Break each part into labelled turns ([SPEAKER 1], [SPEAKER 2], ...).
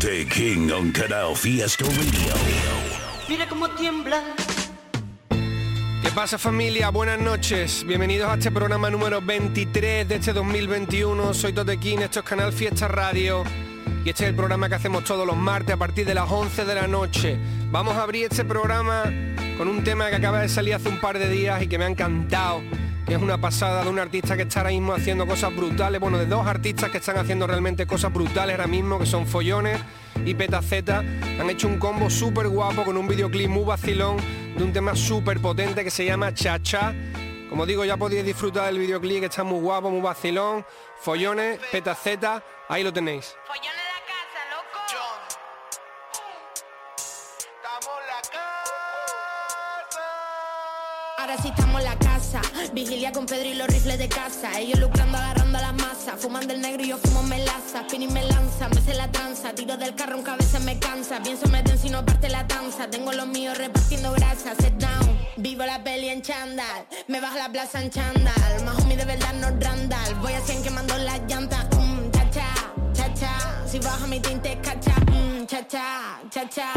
[SPEAKER 1] Tote King on Canal Fiesta Radio.
[SPEAKER 2] Mira cómo tiembla.
[SPEAKER 3] ¿Qué pasa familia? Buenas noches. Bienvenidos a este programa número 23 de este 2021. Soy Totequín, esto es Canal Fiesta Radio. Y este es el programa que hacemos todos los martes a partir de las 11 de la noche. Vamos a abrir este programa con un tema que acaba de salir hace un par de días y que me ha encantado. Es una pasada de un artista que está ahora mismo haciendo cosas brutales. Bueno, de dos artistas que están haciendo realmente cosas brutales ahora mismo, que son Follones y Petaceta. Han hecho un combo súper guapo con un videoclip muy vacilón de un tema súper potente que se llama Cha Cha. Como digo, ya podéis disfrutar del videoclip que está muy guapo, muy vacilón. Follones, Petaceta, ahí lo tenéis.
[SPEAKER 4] Ahora sí estamos. Vigilia con Pedro y los rifles de casa. Ellos lucrando, agarrando las masas. Fumando el negro y yo fumo melaza. Pini me lanza, me sé la tranza. Tiro del carro, un cabeza me cansa. Pienso meten si no parte la danza. Tengo los míos repartiendo grasa. Set down. Vivo la peli en chandal. Me bajo la plaza en chandal. Más homie de verdad no randal. Voy a 100 quemando las llantas. Mm, cha cha, cha cha. Si baja mi tinte cacha. Mm, cha cha, cha cha.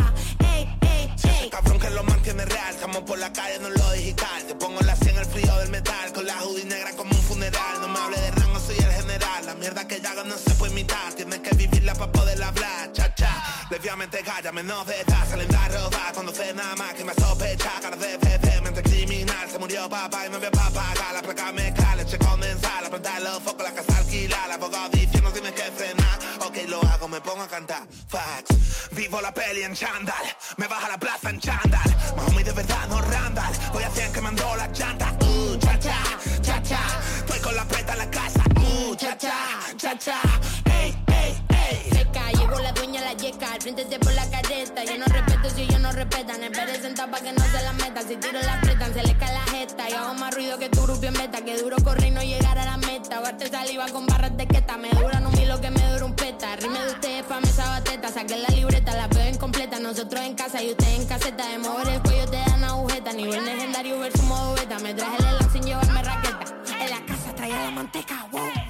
[SPEAKER 5] Cabrón que lo mantiene real, estamos por la calle, no lo digital. Te pongo la 100 el frío del metal, con la hoodie negra como un funeral. No me hable de rango, soy el general. La mierda que yo hago no se puede imitar, tienes que vivirla para poder hablar. Cha cha, desviamente calla, menos de edad, salen a rodar. Cuando sé nada más que me sospecha, cara de bebé, mente criminal. Se murió papá y no había papá, la placa me cala, leche condensada, prender los focos, la casa alquila. La abogado diciendo tienes que frenar. Ok, lo hago, me pongo a cantar. Facts, vivo la peli en chandal, me baja la plaza en chandal. Más homie de verdad, no randal. Voy a 100 quemando las llantas. Uh, cha cha, cha cha. Estoy con la preta en la casa. Uh, cha cha, cha cha. Ey, ey, ey.
[SPEAKER 4] seca, llegó la dueña la yeca, al frente se por la careta, yo no respeto si ellos no respetan, esperé sentado pa' que no se la metan, si tiro la apretan, se les cae la jeta, y hago más ruido que tu grupo en beta, que duro correr y no llegar a la meta, ahogarte saliva con barras de queta, me dura no lo que me dura un peta, rime de ustedes pa' bateta, saqué la libreta, la veo incompleta, nosotros en casa y ustedes en caseta, de mover el cuello te dan agujeta, nivel legendario versus modo beta, me traje el elan sin llevarme raqueta, en la casa traía la manteca, wow,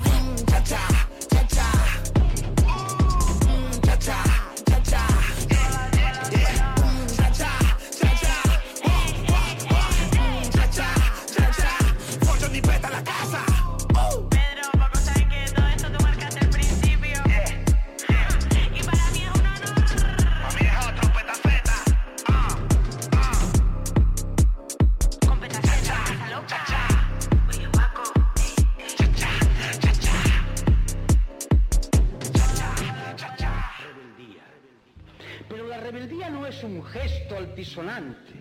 [SPEAKER 2] es un
[SPEAKER 6] gesto altisonante,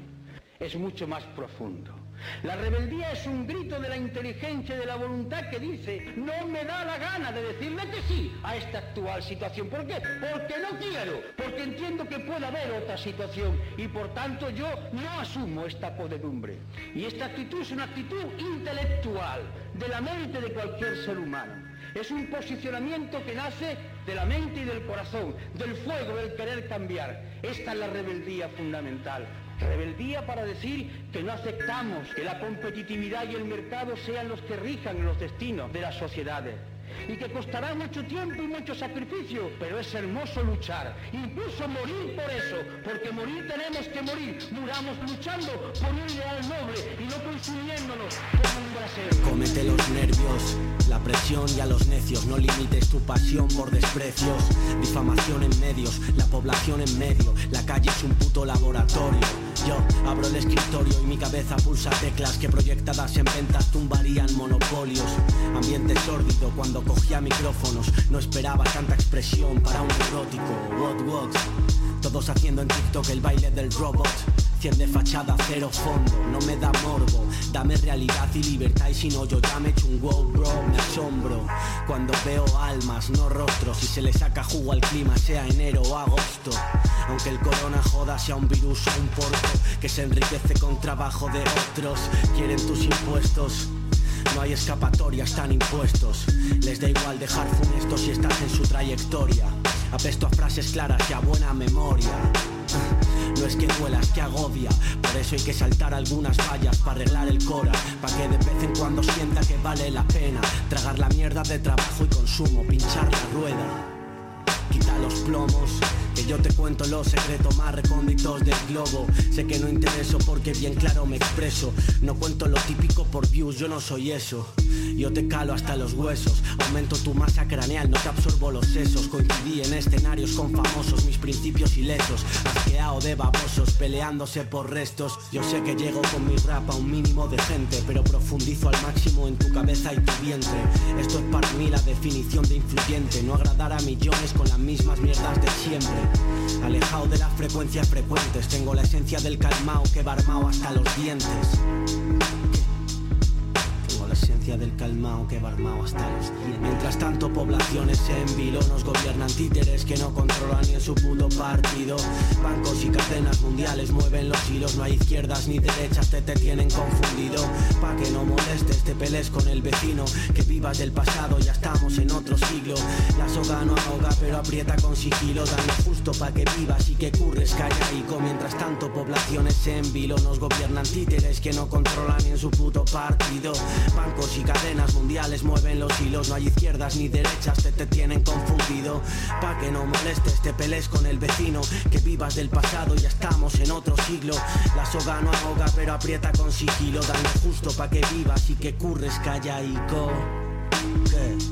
[SPEAKER 6] es mucho más profundo. La rebeldía es un grito de la inteligencia y de la voluntad que dice, no me da la gana de decirle que sí a esta actual situación. ¿Por qué? Porque no quiero, porque entiendo que puede haber otra situación y por tanto yo no asumo esta podedumbre. Y esta actitud es una actitud intelectual de la mente de cualquier ser humano. Es un posicionamiento que nace de la mente y del corazón, del fuego del querer cambiar. Esta es la rebeldía fundamental. Rebeldía para decir que no aceptamos que la competitividad y el mercado sean los que rijan los destinos de las sociedades. Y que costará mucho tiempo y mucho sacrificio, pero es hermoso luchar, incluso morir por eso, porque morir tenemos que morir, muramos luchando por un ideal noble y no consumiéndonos como un brasero.
[SPEAKER 7] Comete los nervios, la presión y a los necios. No limites tu pasión por desprecios. Difamación en medios, la población en medio. La calle es un puto laboratorio. Yo abro el escritorio y mi cabeza pulsa teclas que proyectadas en ventas tumbarían monopolios. Ambiente sórdido cuando cogía micrófonos. No esperaba tanta expresión para un erótico. What what? Todos haciendo en TikTok el baile del robot.
[SPEAKER 8] 100 de fachada, cero fondo, no me da morbo. Dame realidad y libertad y si no yo ya me echo un wow bro, me asombro. Cuando veo almas, no rostros, y se le saca jugo al clima, sea enero o agosto. Aunque el corona joda sea un virus o un porco que se enriquece con trabajo de otros, quieren tus impuestos. No hay escapatoria, están impuestos. Les da igual dejar funestos si estás en su trayectoria. Apesto a frases claras y a buena memoria. Es que duela, es que agobia. Por eso hay que saltar algunas vallas para arreglar el cora. Pa' que de vez en cuando sienta que vale la pena. Tragar la mierda de trabajo y consumo, pinchar la rueda. Quita los plomos, que yo te cuento los secretos más recónditos del globo. Sé que no intereso porque bien claro me expreso. No cuento lo típico por views, yo no soy eso. Yo te calo hasta los huesos, aumento tu masa craneal, no te absorbo los sesos. Coincidí en escenarios con famosos, mis principios ilesos. Asqueado de babosos, peleándose por restos. Yo sé que llego con mi rap a un mínimo de gente, pero profundizo al máximo en tu cabeza y tu vientre. Esto es para mí la definición de influyente, no agradar a millones con las mismas mierdas de siempre. Alejado de las frecuencias frecuentes, tengo la esencia del calmao que va armado hasta los dientes. Del calmao que va armado hasta dientes. Mientras tanto, poblaciones en vilo nos gobiernan títeres que no controlan ni en su puto partido. Bancos y cadenas mundiales mueven los hilos, no hay izquierdas ni derechas, te, te tienen confundido. Pa' que no molestes, te pelees con el vecino, que vivas del pasado, ya estamos en otro siglo. La soga no ahoga, pero aprieta con sigilo, dan justo pa' que vivas y que curres callaico. Mientras tanto, poblaciones en vilo nos gobiernan títeres que no controlan ni en su puto partido. Bancos cadenas mundiales mueven los hilos, no hay izquierdas ni derechas, te, te tienen confundido. Pa' que no molestes, te pelees con el vecino, que vivas del pasado, ya estamos en otro siglo. La soga no ahoga, pero aprieta con sigilo, dan lo justo pa' que vivas y que curres callaico. ¿Qué?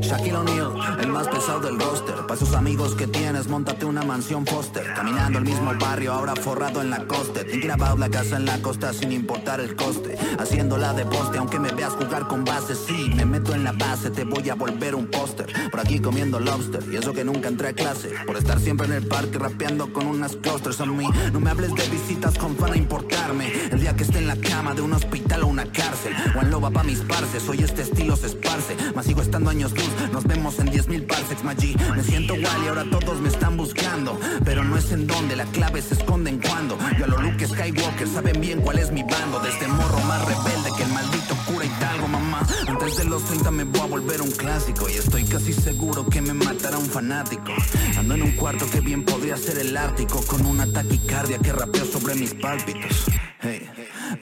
[SPEAKER 9] Shaquille O'Neal, el más pesado del roster. Para esos amigos que tienes, montate una mansión Foster. Caminando el mismo barrio, ahora forrado en la costa. Thinking about la casa en la costa sin importar el coste. Haciéndola de poste, aunque me veas jugar con base. Sí, me meto en la base, te voy a volver un póster. Por aquí comiendo lobster, y eso que nunca entré a clase. Por estar siempre en el parque rapeando con unas clusters a mí. No me hables de visitas con fan a importarme. El día que esté en la cama de un hospital o una cárcel. O en loba pa' mis parces, hoy este estilo se esparce. Más sigo estando años nos vemos en 10.000 parsecs, G. Me siento igual y ahora todos me están buscando. Pero no es en dónde, la clave se esconde en cuando. Yo a lo Luke Skywalker saben bien cuál es mi bando. Desde morro más rebelde que el maldito cura Hidalgo, mamá. Antes de los 30 me voy a volver un clásico. Y estoy casi seguro que me matará un fanático. Ando en un cuarto que bien podría ser el Ártico. Con una taquicardia que rapeo sobre mis pálpitos. Hey.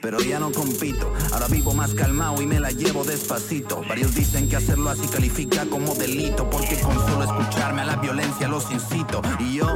[SPEAKER 9] Pero ya no compito, ahora vivo más calmado y me la llevo despacito. Varios dicen que hacerlo así califica como delito, porque con solo escucharme a la violencia los incito. Y yo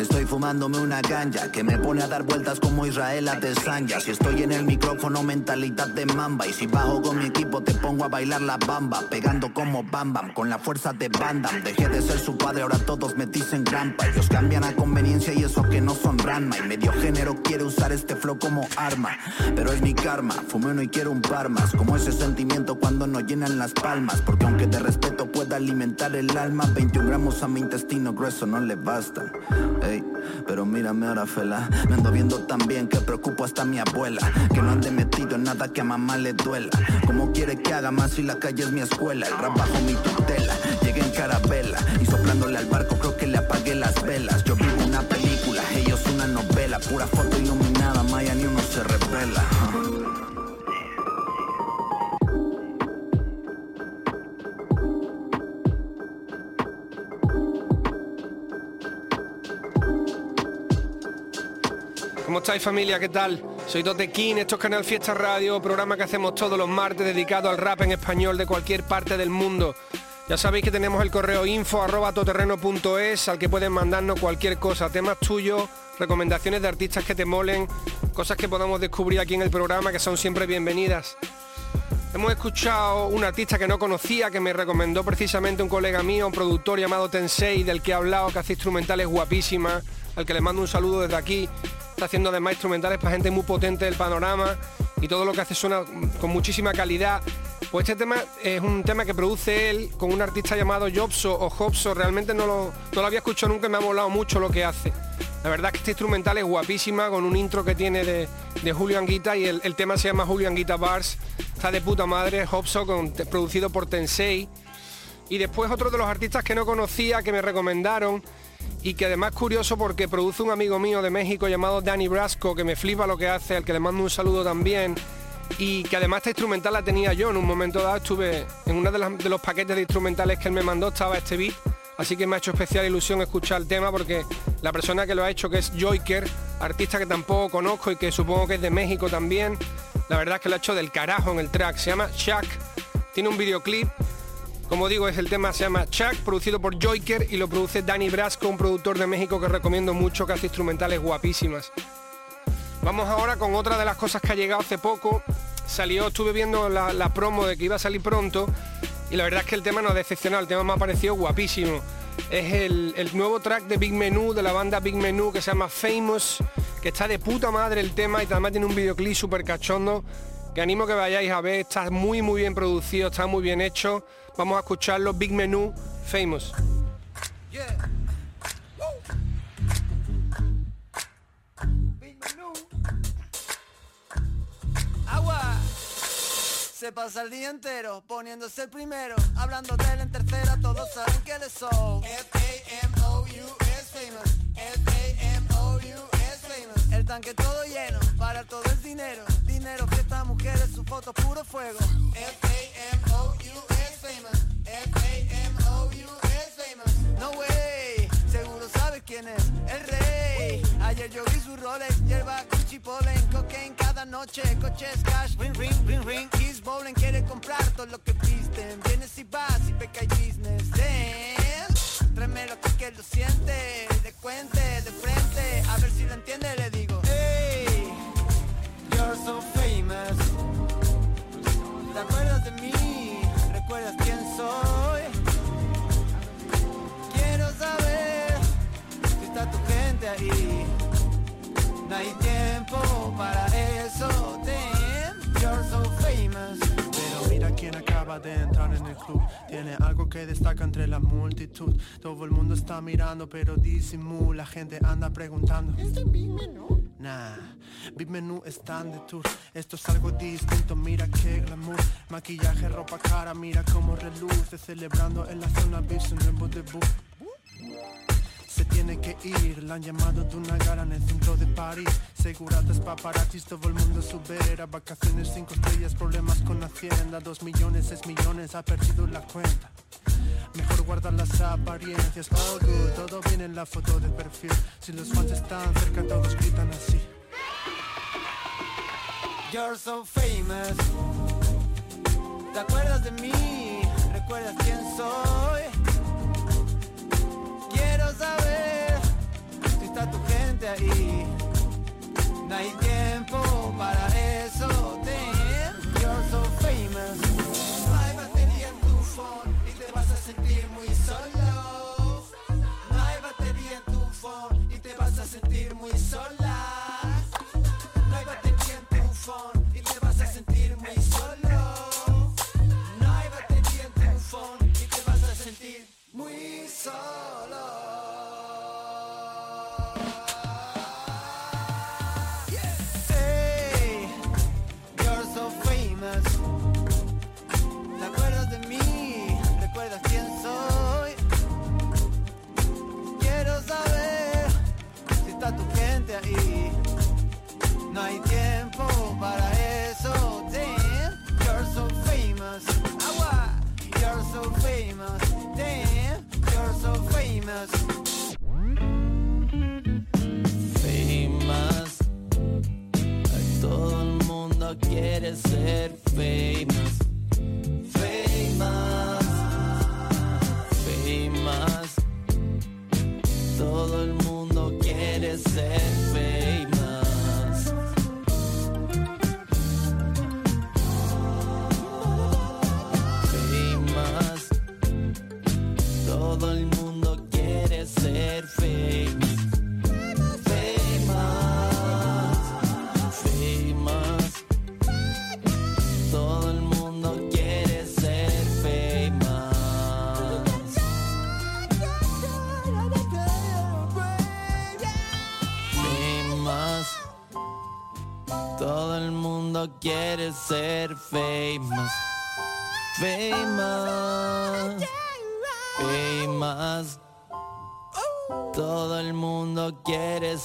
[SPEAKER 9] Estoy fumándome una ganja que me pone a dar vueltas como Israel a Tesanya. Si estoy en el micrófono, mentalidad de mamba. Y si bajo con mi equipo, te pongo a bailar la bamba. Pegando como Bam Bam, con la fuerza de Bandam. Dejé de ser su padre, ahora todos me dicen grampa. Ellos cambian a conveniencia y eso que no son Ranma. Y medio género quiere usar este flow como arma. Pero es mi karma, fumé uno y quiero un par más. Como ese sentimiento cuando no llenan las palmas. Porque aunque te respeto, pueda alimentar el alma. 21 gramos a mi intestino grueso no le bastan. Pero mírame ahora, fela. Me ando viendo tan bien que preocupo hasta mi abuela. Que no ande metido en nada que a mamá le duela. Como quiere que haga más si la calle es mi escuela? El rap bajo mi tutela. Llegué en carabela y soplándole al barco creo que le apagué las velas. Yo vivo una película, ellos una novela. Pura foto
[SPEAKER 3] ¿Cómo estáis familia? ¿Qué tal? Soy Tote King, esto es Canal Fiesta Radio, programa que hacemos todos los martes dedicado al rap en español de cualquier parte del mundo. Ya sabéis que tenemos el correo info arroba toterreno.es al que pueden mandarnos cualquier cosa, temas tuyos, recomendaciones de artistas que te molen, cosas que podamos descubrir aquí en el programa que son siempre bienvenidas. Hemos escuchado un artista que no conocía, que me recomendó precisamente un colega mío, un productor llamado Tensei, del que he hablado, que hace instrumentales guapísimas, al que le mando un saludo desde aquí. Está haciendo además instrumentales para gente muy potente del panorama y todo lo que hace suena con muchísima calidad. Pues este tema es un tema que produce él con un artista llamado Jobso o Jobso. Realmente no lo, no lo había escuchado nunca y me ha molado mucho lo que hace. La verdad es que este instrumental es guapísima con un intro que tiene de, de Julio Anguita y el, el, tema se llama Julio Anguita Bars. Está de puta madre, Hopso, con, producido por Tensei. Y después otro de los artistas que no conocía, que me recomendaron y que además curioso porque produce un amigo mío de México llamado Danny Brasco, que me flipa lo que hace, al que le mando un saludo también. Y que además esta instrumental la tenía yo. En un momento dado, estuve en uno de, los paquetes de instrumentales que él me mandó, estaba este beat. Así que me ha hecho especial ilusión escuchar el tema porque la persona que lo ha hecho, que es Joyker, artista que tampoco conozco y que supongo que es de México también, la verdad es que lo ha hecho del carajo en el track, se llama Chuck, tiene un videoclip, como digo, es el tema se llama Chuck, producido por Joyker y lo produce Danny Brasco, un productor de México que recomiendo mucho, que hace instrumentales guapísimas. Vamos ahora con otra de las cosas que ha llegado hace poco. Salió, estuve viendo la, promo de que iba a salir pronto y la verdad es que el tema no ha decepcionado, el tema me ha parecido guapísimo. Es el, nuevo track de Big Menu, de la banda Big Menu, que se llama Famous, que está de puta madre el tema y además tiene un videoclip súper cachondo, que animo que vayáis a ver, está muy muy bien producido, está muy bien hecho. Vamos a escucharlo, Big Menu, Famous. Yeah.
[SPEAKER 10] Se pasa el día entero poniéndose el primero Hablando de él en tercera, todos saben que F-A-M-O-U es famous. F-A-M-O-U es famous. El tanque todo lleno, para todo el dinero. Dinero, fiesta, mujeres, su foto puro fuego. F-A-M-O-U famous. F-A-M-O-U es famous. No way, seguro sabes quién es El rey. Ayer yo vi su Rolex, hierba con chipolen Cocaine cada noche, coches cash. Ring, ring, ring, ring. He's bowling, quiere comprar todo lo que visten Vienes y vas y peca y business. Damn Tráeme lo que, que lo siente. De cuente, de frente A ver si lo entiende, le digo. Hey You're so famous. ¿Te acuerdas de mí? ¿Recuerdas quién soy? Quiero saber Si está tu gente ahí no hay tiempo para
[SPEAKER 11] Tiene algo que destaca entre la multitud. Todo el mundo está mirando, pero disimula. La gente anda preguntando.
[SPEAKER 10] ¿Es de Big Menú?
[SPEAKER 11] Nah, Big Menú están de tour. Esto es algo distinto, mira qué glamour. Maquillaje, ropa cara, mira cómo reluce. Celebrando en la zona VIP su nuevo debut se tiene que ir La han llamado de una gara en el centro de París. Seguratas paparazzis, todo el mundo sube a Vacaciones cinco estrellas, problemas con Hacienda. Dos millones, es millones, ha perdido la cuenta. Mejor guardar las apariencias. All good, todo bien en la foto de perfil. Si los fans están cerca, todos gritan así.
[SPEAKER 10] You're so famous. ¿Te acuerdas de mí? ¿Recuerdas quién soy? Tu gente ahí. No hay tiempo para eso, you're so famous. No hay batería tu phone y te vas a sentir muy solo. No hay batería en tu phone y te vas a sentir muy sola. No hay batería en tu phone y te vas a sentir muy solo. No hay batería en tu phone y te vas a sentir muy solo. Famous.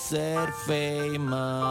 [SPEAKER 7] Ser famous.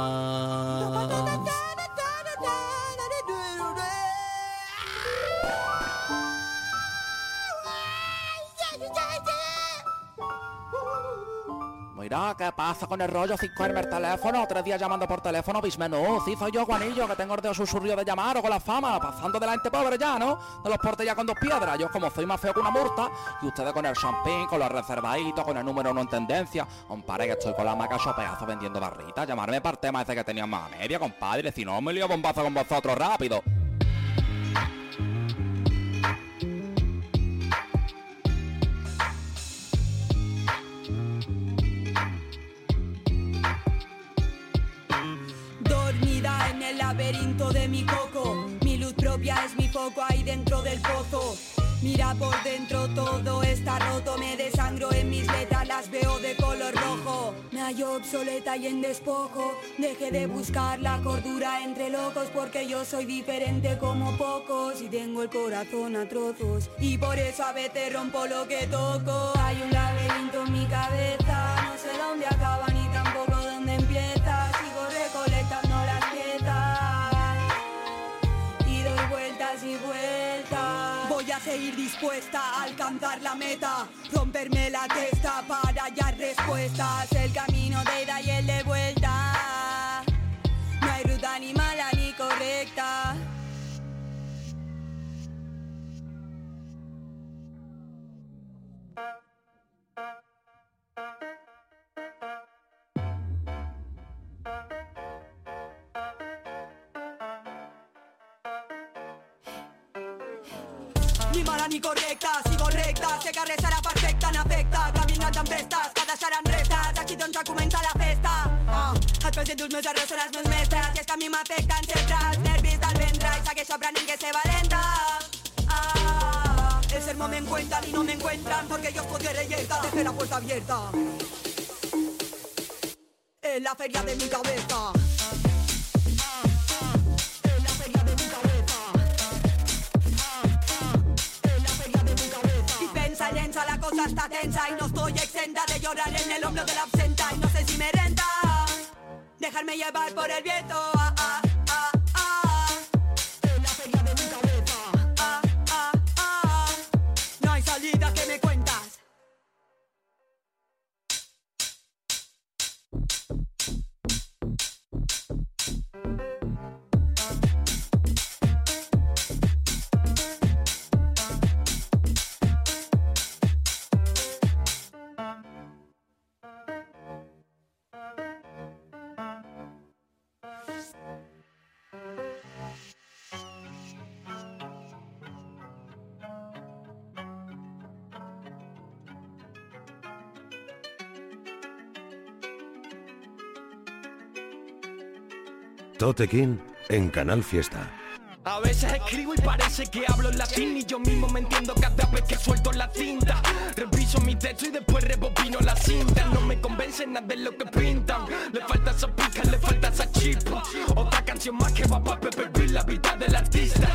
[SPEAKER 12] Pasa con el rollo sin cogerme el teléfono? Tres días llamando por teléfono, bismenú. Sí, soy yo, Juanillo, que tengo el dedo susurrio de llamar o con la fama, pasando de la gente pobre ya, ¿no? De los portes ya con dos piedras. Yo como soy más feo que una murta, y ustedes con el champín, con los reservaditos, con el número uno en tendencia. Compadre, que estoy con la maca pedazo vendiendo barritas. Llamarme para el tema ese que tenía más media, compadre. Si no, me lío bombazo con vosotros rápido.
[SPEAKER 13] Laberinto de mi coco, mi luz propia es mi foco ahí dentro del pozo. Mira por dentro todo está roto, me desangro en mis letras, las veo de color rojo. Me hallo obsoleta y en despojo, dejé de buscar la cordura entre locos porque yo soy diferente como pocos y tengo el corazón a trozos. Y por eso a veces rompo lo que toco. Hay un laberinto en mi cabeza, no sé dónde acaba alcanzar la meta, romperme la testa para hallar respuestas. El camino de ida Ni correcta, sigo recta. Sé que serà perfecta, n'afecta Caminant amb prestes, que deixaran restes Aquí doncs ja comença la festa. Ah, Et presento els meus errors, són els meus mestres. I és que a mi m'afecten sempre els nervis del ventre. I segueixo aprenent que sé valenta. Ah, El sermón me encuentran y no me encuentran Porque yo estoy reyerta, dejé la puerta abierta. Es la feria de mi cabeza cosa está tensa Y no estoy exenta de llorar en el hombro de la absenta. Y no sé si me renta Dejarme llevar por el viento
[SPEAKER 1] Tote King en Canal Fiesta.
[SPEAKER 14] A veces escribo y parece que hablo en latín y yo mismo me entiendo cada vez que suelto la cinta. Reviso mi texto y después rebobino la cinta. No me convence nada de lo que pintan. Le falta esa pica, le falta esa chispa. Otra canción más que va Pepper Bill, la vida del artista.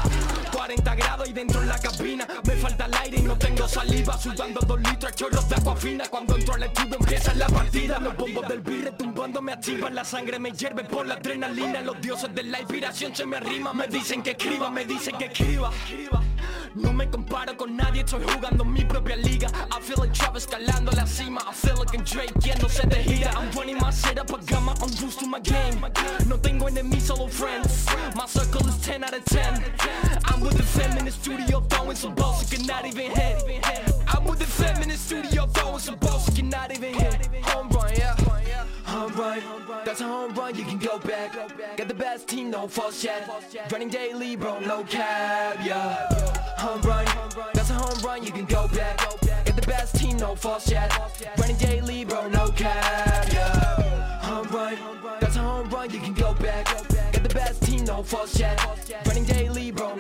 [SPEAKER 14] 40 grados y dentro en la cabina me falta el aire y no tengo saliva. Sudando dos litros chorros de agua fina. Cuando entro al estudio empieza la partida. Los bombos del beat retumbando me activan. La sangre me hierve por la adrenalina. Los dioses de la inspiración se me arriman. Me dicen que escriba, me dicen que escriba. No me comparo con nadie, estoy jugando mi propia liga. I feel like Travis escalando la cima. I feel like Drake yéndose de gira. I'm running my setup, I got my own juice to my game. No tengo enemies, solo friends. My circle is 10 out of 10. I'm with the fam in the studio throwing some balls you cannot even hit. I'm with the fam in the studio throwing some balls you cannot even hit. Home run, yeah. Home run, that's a home run, you can go back. Got the best team, no false yet. Running daily, bro, no cap, yeah. Home run, that's a home run, you can go back. Get the best team, no false yet. Running daily, bro, no cap. Yeah. Home run, that's a home run, you can go back. Get the best team, no false yet. Running daily, bro,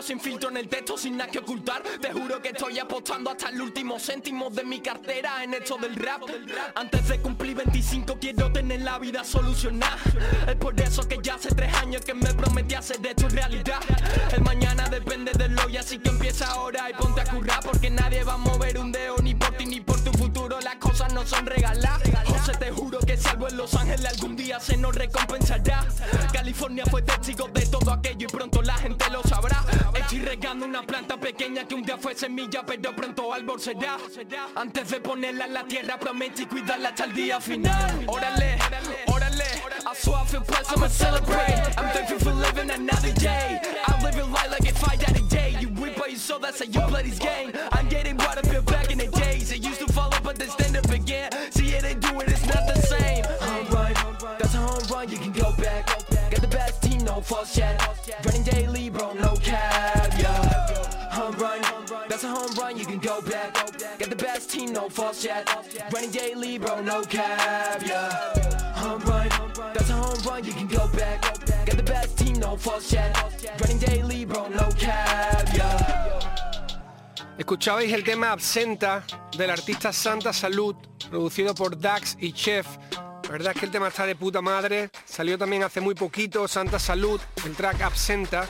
[SPEAKER 14] sin filtro en el texto, sin nada que ocultar. Te juro que estoy apostando hasta el último céntimo de mi cartera en esto del rap. Antes de cumplir 25 quiero tener la vida solucionada. Es por eso que ya hace tres años que me prometí hacer de esto realidad. El mañana depende del hoy, así que empieza ahora y ponte a currar porque nadie va a mover un dedo ni por ti ni por tu Las cosas no son regaladas. José, te juro que si algo en Los Ángeles algún día se nos recompensará. California fue testigo de todo aquello y pronto la gente lo sabrá. Estoy regando una planta pequeña que un día fue semilla, pero pronto árbol será. Antes de ponerla en la tierra, prometí cuidarla hasta el día final. Órale, órale. I swear I feel blessed, I'ma celebrate. I'm thankful for living another day. I'm living life like if I died today. You reap what you sow, that's how you play game. I'm getting what I feel back in the days. Again. See it, they do it, it's not the same. Home run, that's a home run, you can go back. Got the best team, no false yet. Running daily, bro, no cap, yeah. Home run, that's a home run, you can go back. Got the best team, no false yet. Running daily, bro, no cap, yeah. Home run, that's a home run, you can go back. Got the best team, no false yet. Running daily, bro, no cap, yeah.
[SPEAKER 3] Escuchabais el tema Absenta del artista Santa Salud, producido por Dax y Chef. La verdad es que el tema está de puta madre. Salió también hace muy poquito Santa Salud, el track Absenta.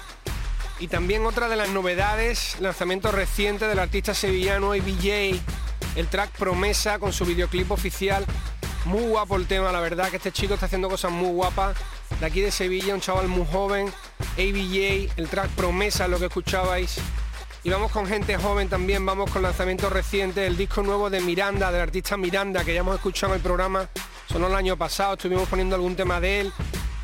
[SPEAKER 3] Y también otra de las novedades, lanzamiento reciente del artista sevillano ABJ, el track Promesa con su videoclip oficial. Muy guapo el tema, la verdad que este chico está haciendo cosas muy guapas. De aquí de Sevilla, un chaval muy joven. ABJ, el track Promesa, lo que escuchabais. Y vamos con gente joven también, vamos con lanzamiento reciente, el disco nuevo de Miranda, del artista Miranda, que ya hemos escuchado en el programa, sonó el año pasado, estuvimos poniendo algún tema de él.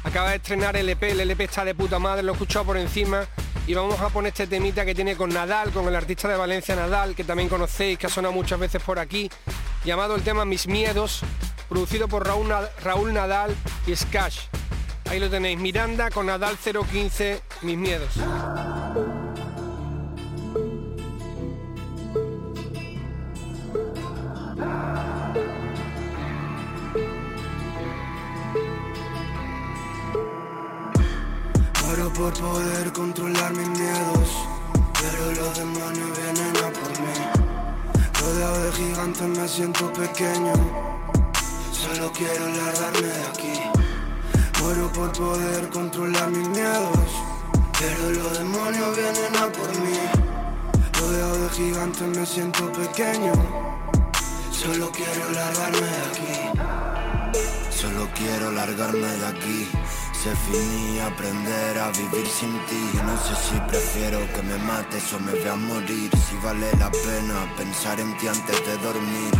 [SPEAKER 3] Acaba de estrenar el EP, el EP está de puta madre, lo he escuchado por encima. Y vamos a poner este temita que tiene con Nadal, con el artista de Valencia Nadal, que también conocéis, que ha sonado muchas veces por aquí, llamado el tema Mis Miedos, producido por Raúl Nadal y Skash. Ahí lo tenéis, Miranda con Nadal 015, Mis Miedos.
[SPEAKER 15] Por poder controlar mis miedos, pero los demonios vienen a por mí. Rodeado de gigantes me siento pequeño, solo quiero largarme de aquí. Muero por poder controlar mis miedos, pero los demonios vienen a por mí. Rodeado de gigantes me siento pequeño, solo quiero largarme de aquí.
[SPEAKER 9] Solo quiero largarme de aquí. Se finí aprender a vivir sin ti. No sé si prefiero que me mates o me veas morir. Si vale la pena pensar en ti antes de dormir.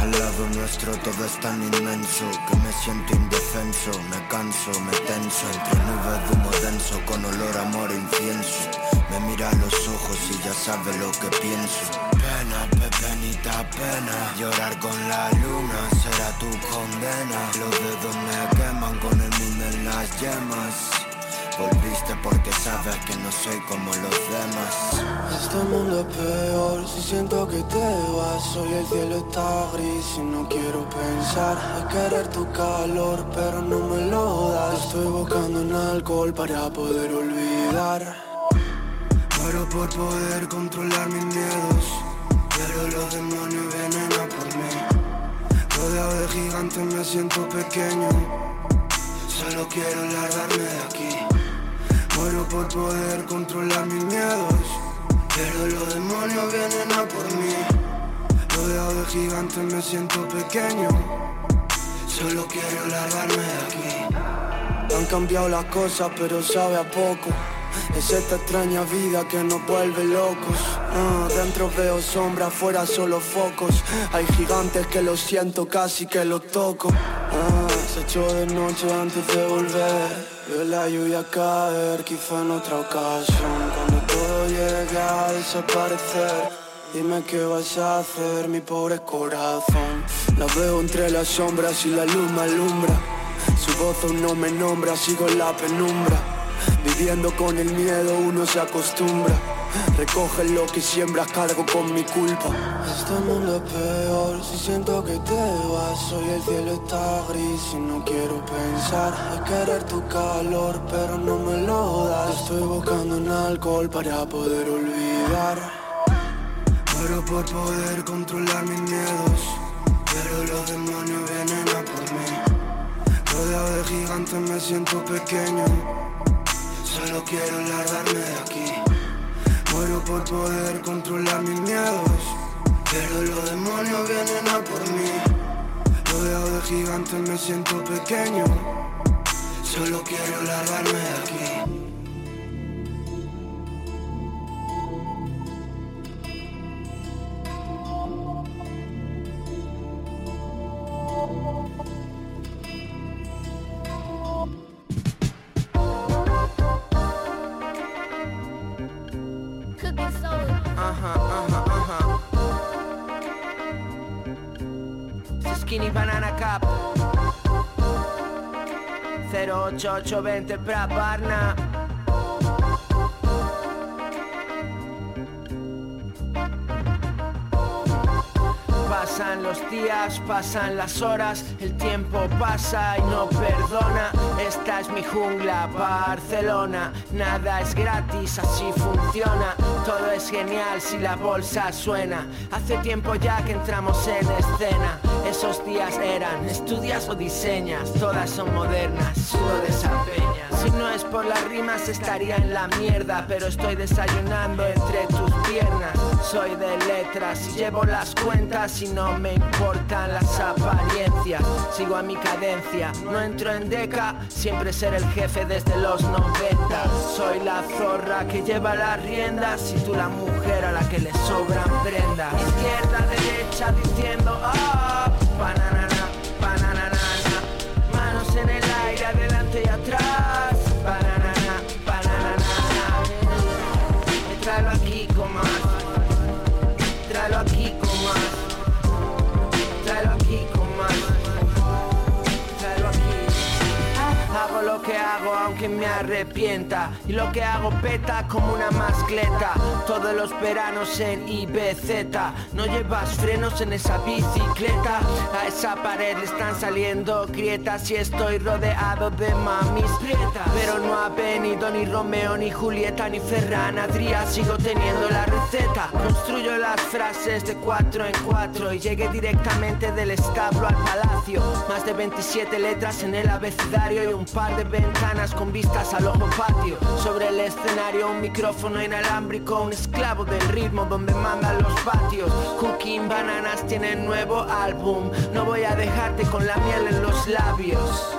[SPEAKER 9] Al lado nuestro todo es tan inmenso que me siento indefenso. Me canso, me tenso entre nubes humo denso con olor a amor e incienso. Me mira a los ojos y ya sabe lo que pienso. Pena, pepenita, pena. Llorar con la luna será tu condena. Los dedos me queman con el en las yemas. Volviste porque sabes que no soy como los demás.
[SPEAKER 15] Este mundo es peor si siento que te vas. Hoy el cielo está gris y no quiero pensar. Hay querer tu calor pero no me lo das. Estoy buscando en alcohol para poder olvidar. Muero por poder controlar mis miedos. Pero los demonios vienen a por mí. Rodeado de gigantes me siento pequeño Solo quiero largarme de aquí. Muero por poder controlar mis miedos. Pero los demonios vienen a por mí. Rodeado de gigantes me siento pequeño. Solo quiero largarme de aquí. Han cambiado las cosas pero sabe a poco. Es esta extraña vida que nos vuelve locos. Dentro veo sombras, fuera solo focos. Hay gigantes que los siento, casi que los toco. Ah, Se echó de noche antes de volver. Veo la lluvia caer, quizá en otra ocasión. Cuando todo llegue a desaparecer Dime qué vas a hacer, mi pobre corazón. La veo entre las sombras y la luz me alumbra. Su voz aún no me nombra, sigo en la penumbra. Viviendo con el miedo uno se acostumbra. Recoge lo que siembras, cargo con mi culpa. Este mundo es peor si siento que te vas. Hoy el cielo está gris y no quiero pensar. Hay querer tu calor, pero no me lo das. Estoy buscando en alcohol para poder olvidar. Muero por poder controlar mis miedos. Pero los demonios vienen a por mí. Rodeado de gigantes me siento pequeño. Solo quiero largarme de aquí. Muero por poder controlar mis miedos. Pero los demonios vienen a por mí. Rodeado de gigantes me siento pequeño.
[SPEAKER 16] 08820 pra Barna Pasan los días, pasan las horas, el tiempo pasa y no perdona. Esta es mi jungla, Barcelona. Nada es gratis, así funciona. Todo es genial si la bolsa suena. Hace tiempo ya que entramos en escena. Esos días eran, estudias o diseñas, todas son modernas, sudo de. Si no es por las rimas estaría en la mierda, pero estoy desayunando entre tus piernas. Soy de letras y llevo las cuentas y no me importan las apariencias. Sigo a mi cadencia, no entro en deca, siempre ser el jefe desde los 90. Soy la zorra que lleva las riendas y tú la mujer a la que le sobran prendas. Izquierda, derecha diciendo ah, arrepienta. Y lo que hago peta como una mascleta. Todos los veranos en IBZ No llevas frenos en esa bicicleta. A esa pared están saliendo grietas Y estoy rodeado de mamis prietas. Pero no ha venido ni Romeo, ni Julieta, ni Ferran Adrià. Sigo teniendo la receta. Construyo las frases de cuatro en cuatro Y llegué directamente del establo al palacio. Más de 27 letras en el abecedario Y un par de ventanas con vistas al ojo patio. Sobre el escenario un micrófono inalámbrico Un esclavo del ritmo donde mandan los patios. Cooking Bananas tiene nuevo álbum. No voy a dejarte con la miel en los labios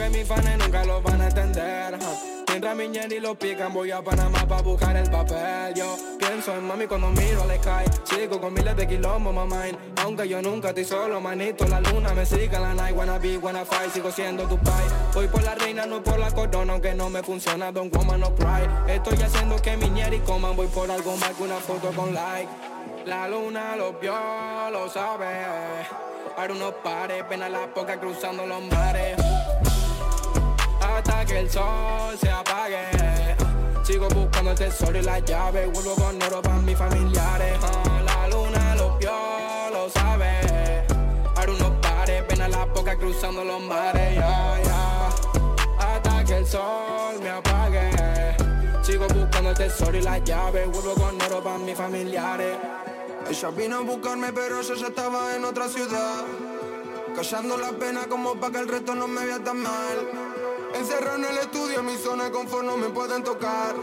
[SPEAKER 17] que mis fans nunca lo van a entender. ja. Mientras mi y lo pican, voy a Panamá pa' buscar el papel. Yo pienso en mami cuando miro al sky. Sigo con miles de kilómetros, mamá. Aunque yo nunca estoy solo, manito. La luna me sigue la night. Wanna be, wanna fight. Sigo siendo tu pai. Voy por la reina, no por la corona. Aunque no me funciona, don't woman, no cry. Estoy haciendo que mi y coman. Voy por algo más que una foto con like. La luna lo vio, lo sabe. Ahora unos pares, pena la poca cruzando los mares. Hasta que el sol se apague. Sigo buscando el tesoro y la llave. Vuelvo con oro para mis familiares. Ah, la luna lo vio, lo sabe. Ahora unos pares, pena la poca cruzando los mares. Hasta que el sol me apague. Sigo buscando el tesoro y la llave. Vuelvo con oro para mis familiares.
[SPEAKER 18] Ella vino a buscarme pero yo ya estaba en otra ciudad Callando la pena como pa' que el resto no me vea tan mal Encerrado en el estudio, mi zona de confort no me pueden tocar.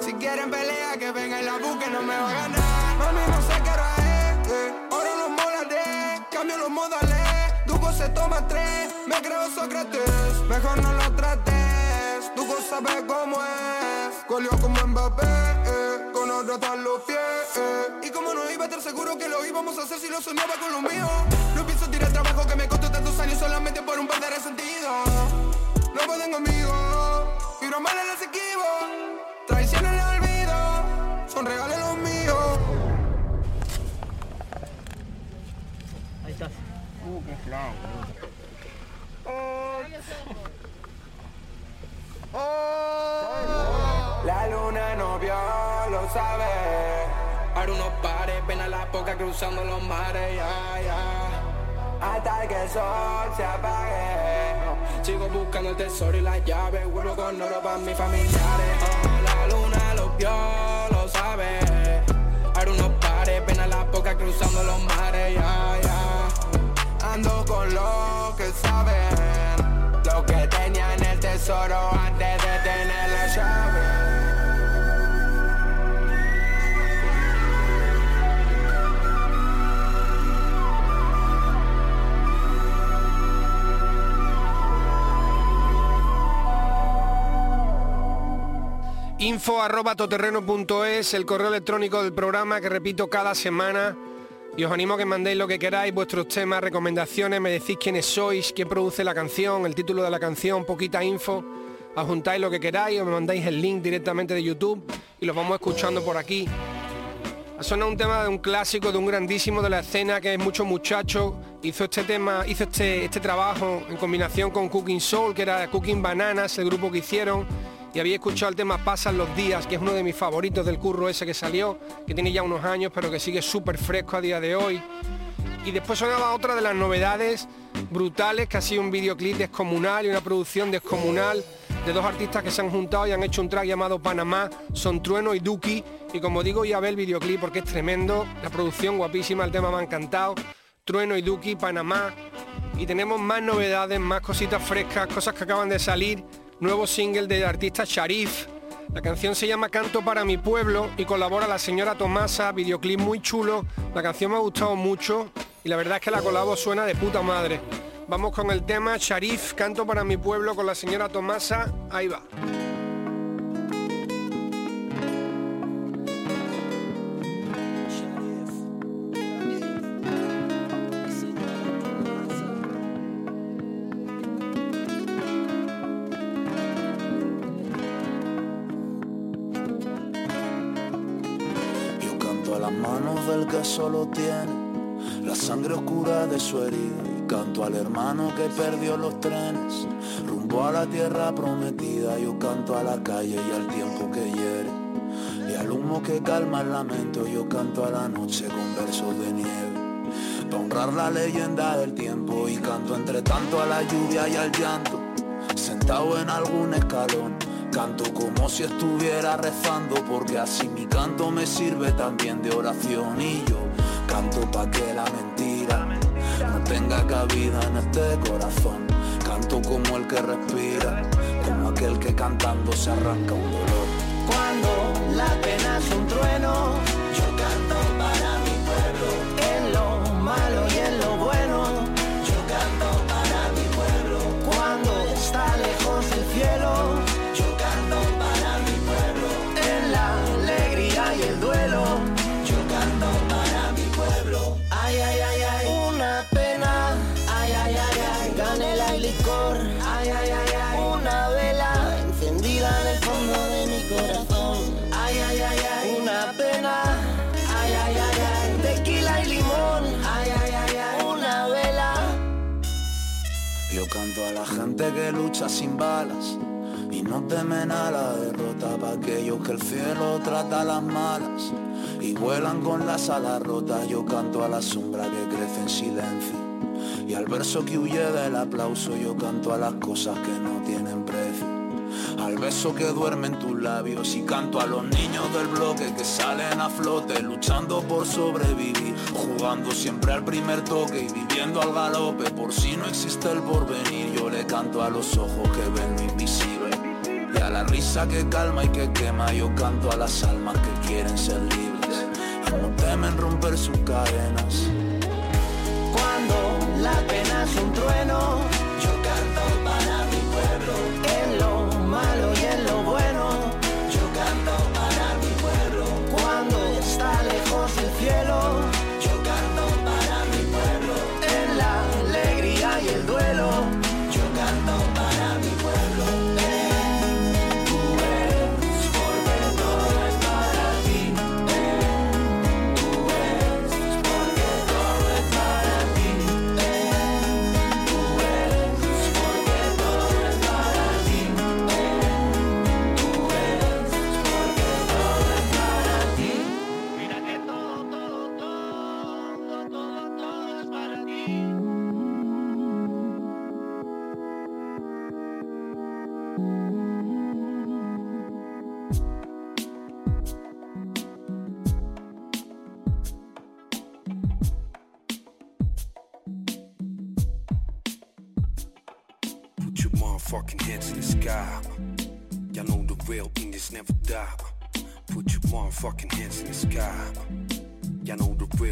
[SPEAKER 18] Si quieren pelea, que venga y la busque, no me va a ganar. Mami, no sé qué hora es, eh. ahora los molaré Cambio los modales, Duco se toma tres Me creo Sócrates, mejor no lo trates Duco sabe cómo es, colió como Mbappé eh. Con otro están los pies eh. Y como no iba a estar seguro que lo íbamos a hacer si lo soñaba con lo mío. No pienso tirar trabajo que me costó tantos años solamente por un par de resentidos No pueden conmigo, y no mal les esquivo Traición en el olvido, son regalos los míos
[SPEAKER 19] Ahí estás. Uh, qué flau.
[SPEAKER 17] La luna no vio, lo sabe. Ahora unos pares, pena la poca cruzando los mares, ya, ya. Hasta que el sol se apague. Sigo buscando el tesoro y la llave. Vuelvo con oro para mis familiares. La luna lo vio, lo sabe. Ahora unos pares, pena la poca cruzando los mares, ya, ya. Ando con los que saben lo que tenían el tesoro antes de tener la llave.
[SPEAKER 3] Info arroba toterreno.es, el correo electrónico del programa que repito cada semana. Y os animo a que mandéis lo que queráis, vuestros temas, recomendaciones, me decís quiénes sois, quién produce la canción, el título de la canción, poquita info. Adjuntáis lo que queráis o me mandáis el link directamente de YouTube y los vamos escuchando por aquí. Ha sonado un tema de un clásico, de un grandísimo de la escena que es Mucho Muchacho. Hizo este tema, hizo este, este trabajo en combinación con Cooking Soul, que era Cooking Bananas, el grupo que hicieron. Y había escuchado el tema Pasan los días, que es uno de mis favoritos del curro ese que salió, que tiene ya unos años, pero que sigue súper fresco a día de hoy. Y después sonaba otra de las novedades brutales, que ha sido un videoclip descomunal y una producción descomunal de dos artistas que se han juntado y han hecho un track llamado Panamá, son Trueno y Duki. Y como digo, ya ve el videoclip porque es tremendo, la producción guapísima, el tema me ha encantado. Trueno y Duki, Panamá. Y tenemos más novedades, más cositas frescas, cosas que acaban de salir. Nuevo single del artista Sharif. La canción se llama Canto para mi pueblo y colabora la señora Tomasa, videoclip muy chulo. La canción me ha gustado mucho y la verdad es que la colabo suena de puta madre. Vamos con el tema Sharif, Canto para mi pueblo con la señora Tomasa. Ahí va.
[SPEAKER 20] Solo tiene la sangre oscura de su herida. Y canto al hermano que perdió los trenes rumbo a la tierra prometida. Yo canto a la calle y al tiempo que hiere. Y al humo que calma el lamento. Yo canto a la noche con versos de nieve. Pa' honrar la leyenda del tiempo. Y canto entre tanto a la lluvia y al llanto. Sentado en algún escalón. Canto como si estuviera rezando porque así mi canto me sirve también de oración y yo canto pa' que la mentira no tenga cabida en este corazón. Canto como el que respira, como aquel que cantando se arranca un dolor.
[SPEAKER 10] Cuando la pena es un trueno,
[SPEAKER 20] que lucha sin balas y no temen a la derrota para aquellos que el cielo trata las malas y vuelan con las alas rotas. Yo canto a la sombra que crece en silencio y al verso que huye del aplauso yo canto a las cosas que no tienen Al beso que duerme en tus labios y canto a los niños del bloque que salen a flote luchando por sobrevivir, jugando siempre al primer toque y viviendo al galope por si no existe el porvenir. Yo le canto a los ojos que ven lo invisible y a la risa que calma y que quema. Yo canto a las almas que quieren ser libres y no temen romper sus cadenas.
[SPEAKER 10] Cuando la pena es un trueno,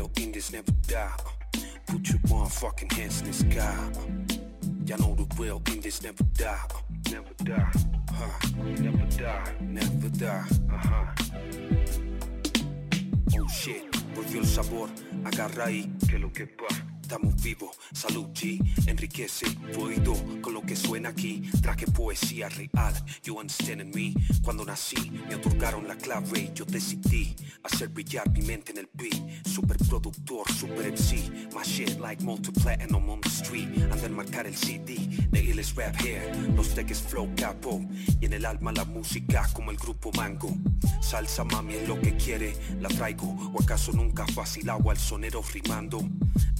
[SPEAKER 21] real Indians never die. Put your motherfucking hands in the sky. Y'all know the real Indians never die. Never die. Huh. Never die. Never die. Ajá. Oh shit, volvió el sabor, agarra ahí, que lo que pa. Estamos vivos, salud G, enriquece oído con lo que suena aquí. Traje poesía real, you understand me. Cuando nací, me otorgaron la clave y yo decidí hacer brillar mi mente en el beat. Super productor, super MC, my shit like multi-platinum on the street. Anda en marcar el CD, de Illes Rap Here, los teques flow capo. Y en el alma la música como el grupo Mango. Salsa mami es lo que quiere, la traigo. O acaso nunca vacilado al sonero rimando.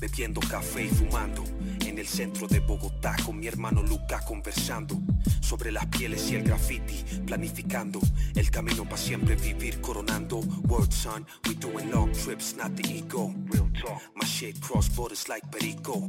[SPEAKER 21] Bebiendo café y fumando. En el centro de Bogotá con mi hermano Luca conversando. Sobre las pieles y el graffiti, planificando. El camino para siempre vivir coronando. Word son, we doing long trips, not the ego. Real talk. My shit cross borders like Perico.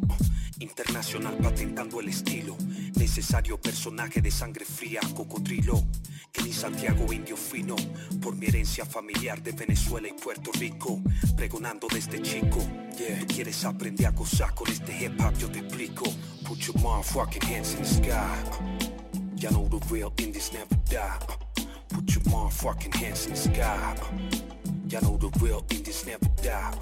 [SPEAKER 21] Internacional patentando el estilo. Necesario personaje de sangre fría, cocodrilo. Que ni Santiago Indio fino. Por mi herencia familiar de Venezuela y Puerto Rico. Pregonando desde chico. Yeah. Tú quieres aprender a gozar con este hip hop, yo te replico. Put your motherfucking hands in the sky. Y'all know the real indies never die. Put your motherfucking hands in the sky. Y'all know the real indies never die.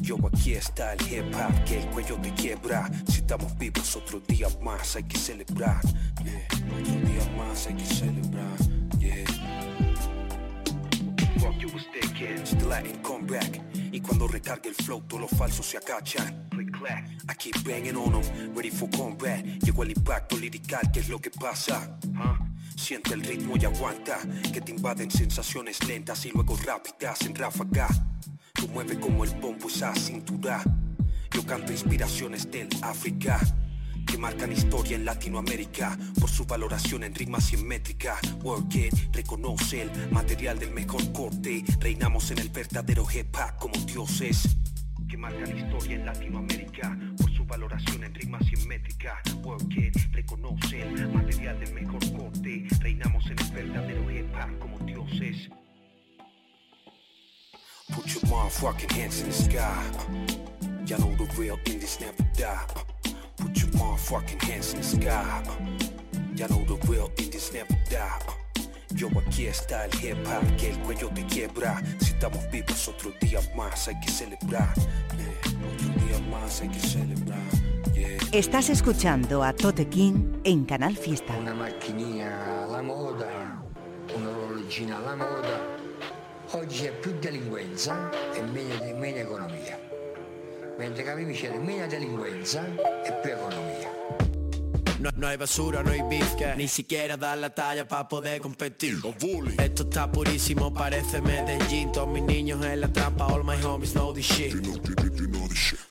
[SPEAKER 21] Yo aquí está el hip hop que el cuello te quiebra. Si estamos vivos otro día más hay que celebrar. Yeah. Otro día más hay que celebrar. Yeah. Fuck you was thinking. Latin comeback. Y cuando recargue el flow, todos los falsos se agachan. I keep banging on 'em, ready for combat. Llegó el impacto lirical, ¿qué es lo que pasa? Huh? Siente el ritmo y aguanta. Que te invaden sensaciones lentas y luego rápidas en ráfaga. Tú mueves como el bombo esa cintura. Yo canto inspiraciones del África que marcan historia en Latinoamérica por su valoración en rimas y en métrica. Work it, reconoce el material del mejor corte. Reinamos en el verdadero hip como dioses. Que marcan historia en Latinoamérica por su valoración en rimas y en métrica. Work it, reconoce el material del mejor corte. Reinamos en el verdadero hip como dioses. Put your motherfucking hands in the sky. Y'all know the real indies never die. Put your motherfucking hands in the sky. Y'all know the real indies never die. Yo aquí está el hip hop que el cuello te quiebra. Si estamos vivos otro día más hay que celebrar. Yeah. Otro día más hay que celebrar. Yeah.
[SPEAKER 22] Estás escuchando a Tote King en Canal Fiesta.
[SPEAKER 23] Una macchinina alla moda, un orologino alla moda. Oggi c'è più delinquenza e meno, meno economia. Mentre che prima c'era meno delinquenza e più economia.
[SPEAKER 7] No, no hay basura, no hay que ni siquiera dar la talla para poder competir. Esto está purísimo, parece Medellín. Todos mis niños en la trampa, all my homies know this shit.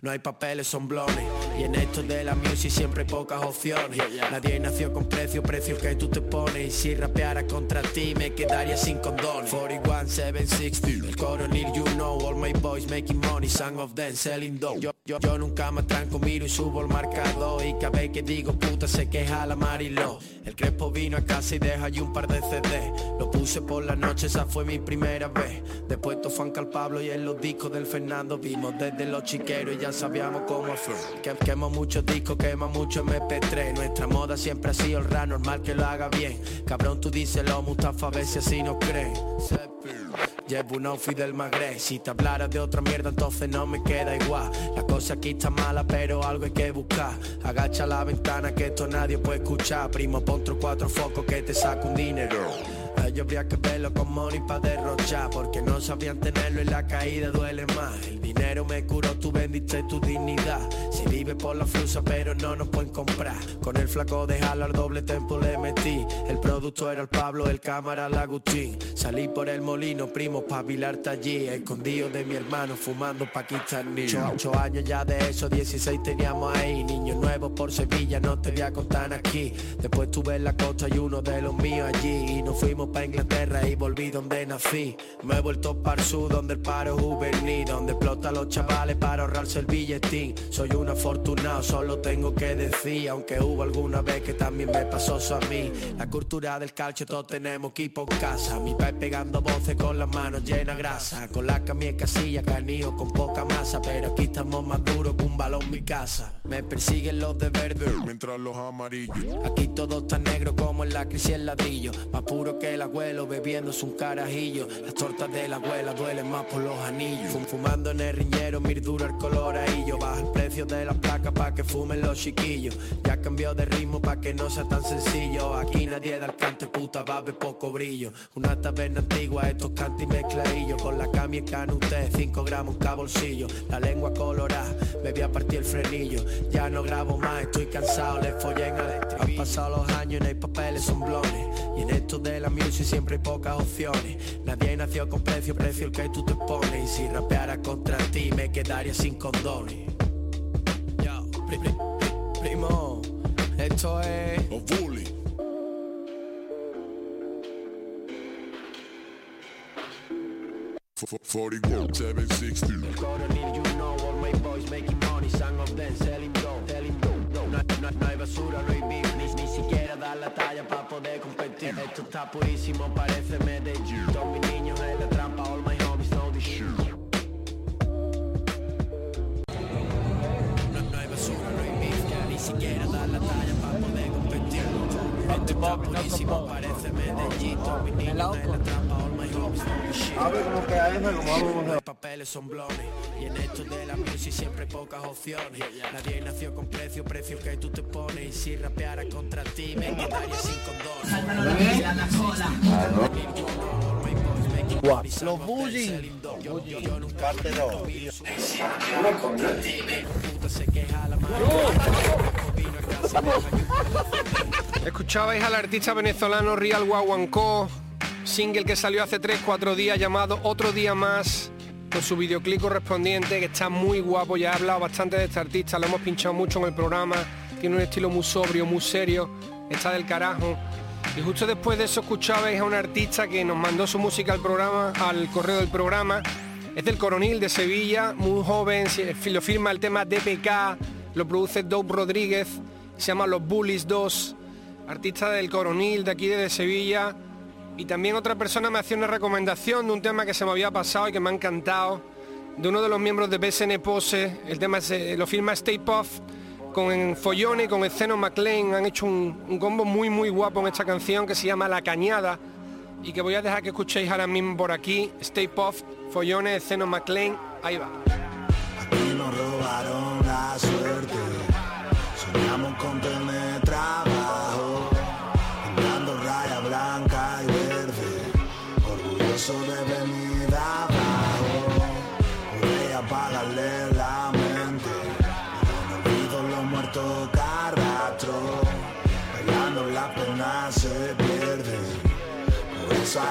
[SPEAKER 7] No hay papeles, son blones. Y en esto de la music siempre hay pocas opciones. Nadie nació con precio, precio que tú te pones. Y si rapeara contra ti, me quedaría sin condones. 41, 760, el coronel, you know. All my boys making money, some of them selling dope. Yo, yo, yo nunca me tranco, miro y subo el marcador. Y cada vez que digo puta se queja la Mariló. El Crespo vino a casa y deja allí un par de CD. Lo puse por la noche, esa fue mi primera vez. Después Tofanca al Pablo y en los discos del Fernando vimos desde los chiqueros y ya sabíamos cómo fue. Que quemo muchos discos, quema mucho MP3. Nuestra moda siempre ha sido el rap, normal que lo haga bien. Cabrón, tú díselo, Mustafa, a ver si así no creen. Llevo un outfit del Magreb Si te hablara de otra mierda entonces no me queda igual La cosa aquí está mala pero algo hay que buscar Agacha la ventana que esto nadie puede escuchar Primo pon cuatro focos que te saca un dinero ellos habría que verlo con money pa' derrochar Porque no sabían tenerlo y la caída duele más dinero me curó, tú vendiste tu dignidad. Si vive por la flusa pero no nos pueden comprar. Con el flaco de jalo al doble tempo le metí. El producto era el Pablo, el cámara el Agustín. Salí por el molino, primo, pa' vilarte allí. Escondido de mi hermano, fumando paquistaní Ocho, ocho años ya de eso, 16 teníamos ahí. Niños nuevos por Sevilla, no te voy a contar aquí. Después tuve en la costa y uno de los míos allí. Y nos fuimos pa' Inglaterra y volví donde nací. Me he vuelto para el sur donde el paro juvenil Donde explota a los chavales para ahorrarse el billetín. Soy un afortunado, solo tengo que decir Aunque hubo alguna vez que también me pasó eso a mí. La cultura del calcio todos tenemos equipo en casa. Mi país pegando voces con las manos llenas de grasa. Con la camisa en casilla, canillo con poca masa. Pero aquí estamos más duros que un balón mi casa. Me persiguen los de verde.
[SPEAKER 24] Mientras los amarillos.
[SPEAKER 7] Aquí todo está negro como en la crisis el ladrillo. Más puro que el abuelo bebiéndose un carajillo. Las tortas de la abuela duelen más por los anillos. Fum fumando en el riñero, mir duro el color ahí. Yo Baja el precio de la placa pa' que fumen los chiquillos. Ya cambió de ritmo pa' que no sea tan sencillo. Aquí nadie da el cante, puta, va a ver poco brillo. Una taberna antigua, estos canti mezcladillos. Con la cami en canute, 5 gramos en cada bolsillo. La lengua colorada, me voy a partir el frenillo. Ya no grabo más, estoy cansado, le follé en al Han pasado los años y no hay papeles, son blones. Y en esto de la music siempre hay pocas opciones. Nadie nació con precio, precio el que tú te pones. Y si rapeara contra ti me quedaría sin condones Yo, pri- pri- pri- primo, esto es...
[SPEAKER 24] bully. F- f- 41, 760
[SPEAKER 7] Coronel, you know all my boys making money, some of them selling dope, selling dope. No, no, no hay basura, no hay beef, ni, ni siquiera dar la talla para poder competir. Esto está purísimo, parece Medellín. Todos mis niños en la siquiera dar la talla para poder competir. Esto está purísimo, parece Medellín. Niños en la trampa, all my homies know this shit. Los papeles son blones Y en esto de la music siempre hay pocas opciones. Nadie nació con precio, precio que tú te pones. Y si rapeara contra ti me quedaría sin condones.
[SPEAKER 25] Los bullies. Parte 2.
[SPEAKER 3] Escuchabais al artista venezolano Real Guaguancó, single que salió hace 3-4 días llamado Otro Día Más, con su videoclip correspondiente que está muy guapo, ya he hablado bastante de este artista, lo hemos pinchado mucho en el programa, tiene un estilo muy sobrio, muy serio, está del carajo. Y justo después de eso escuchabais a un artista que nos mandó su música al programa, al correo del programa, es del Coronil de Sevilla, muy joven, lo firma el tema DPK, lo produce Dope Rodríguez, se llama Los Bullies 2, artista del Coronil de aquí de Sevilla. Y también otra persona me hacía una recomendación de un tema que se me había pasado y que me ha encantado, de uno de los miembros de BSN Pose, el tema se- lo firma Stay Puff, con Follone y con Esceno McLean han hecho un, combo muy muy guapo en esta canción que se llama La Cañada y que voy a dejar que escuchéis ahora mismo por aquí, Stay Puff, Follone, Esceno McLean, ahí va.
[SPEAKER 9] Por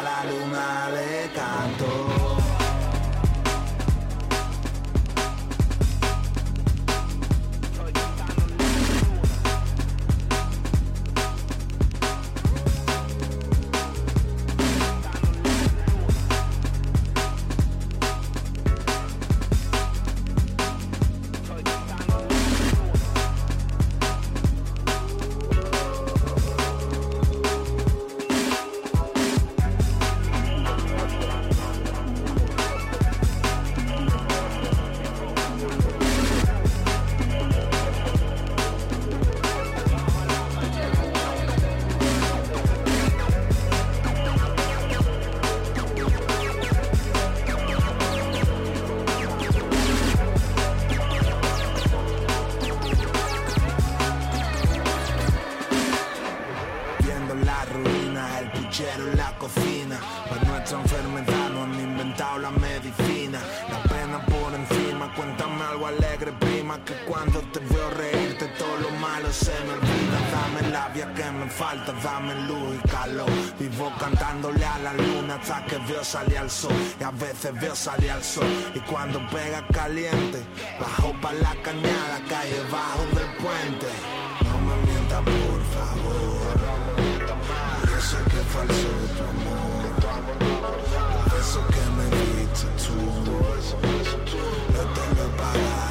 [SPEAKER 9] dame luz y calor. Vivo cantándole a la luna hasta que veo salir al sol. Y a veces veo salir al sol. Y cuando pega caliente, bajo pa' la cañada, calle bajo del puente. No me mientas, por favor. Yo sé que falso tu amor. Eso que me diste tú. Yo te lo he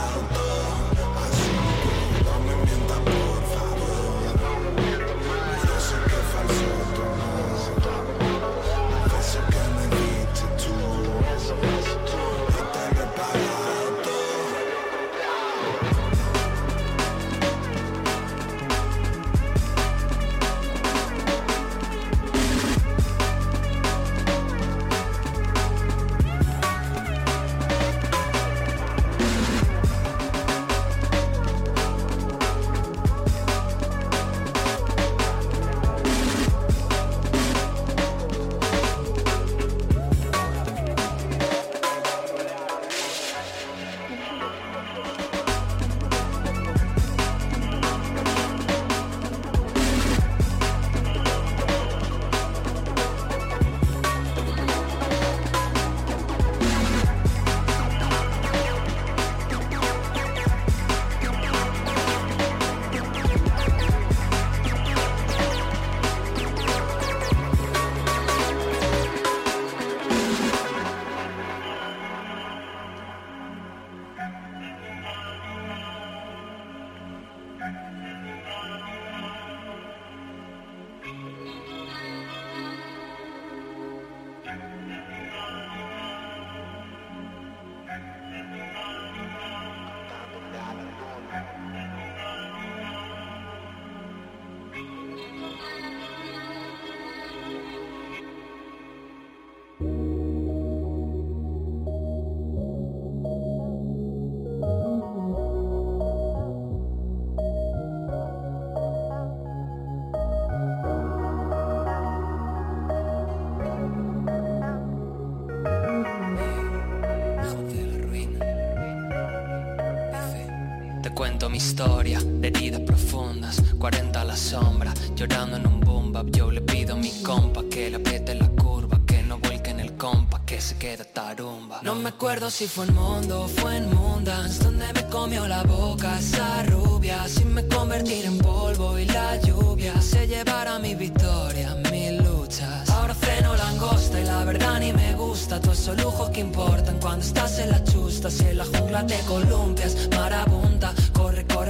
[SPEAKER 26] cuento mi historia de heridas profundas, 40 a la sombra, llorando en un boom. Yo le pido a mi compa que le apriete la curva, que no vuelque en el compa, que se quede tarumba. No me acuerdo si fue en Mundo o fue en Mundance, donde me comió la boca esa rubia, sin me convertir en polvo y la lluvia se llevará mi victoria, mis luchas. Ahora freno langosta y la verdad ni me gusta, todos esos lujos que importan cuando estás en la chusta, si en la jungla te columpias, marabunta,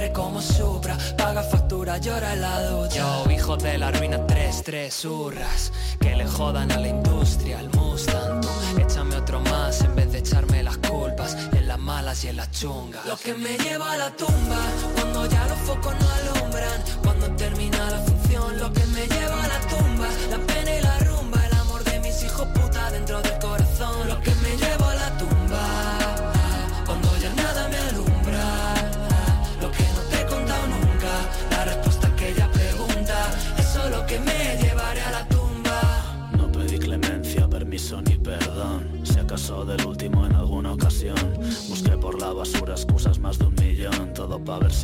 [SPEAKER 26] corre, como supra, paga factura, llora en la ducha. Yo, hijo de la ruina, tres, tres hurras, que le jodan a la industria, al Mustang, tú, échame otro más en vez de echarme las culpas, en las malas y en las chungas. Lo que me lleva a la tumba, cuando ya los focos no alumbran, cuando termina la función, lo que me lleva a la tumba, la pena y la rumba, el amor de mis hijos puta dentro del corazón, lo que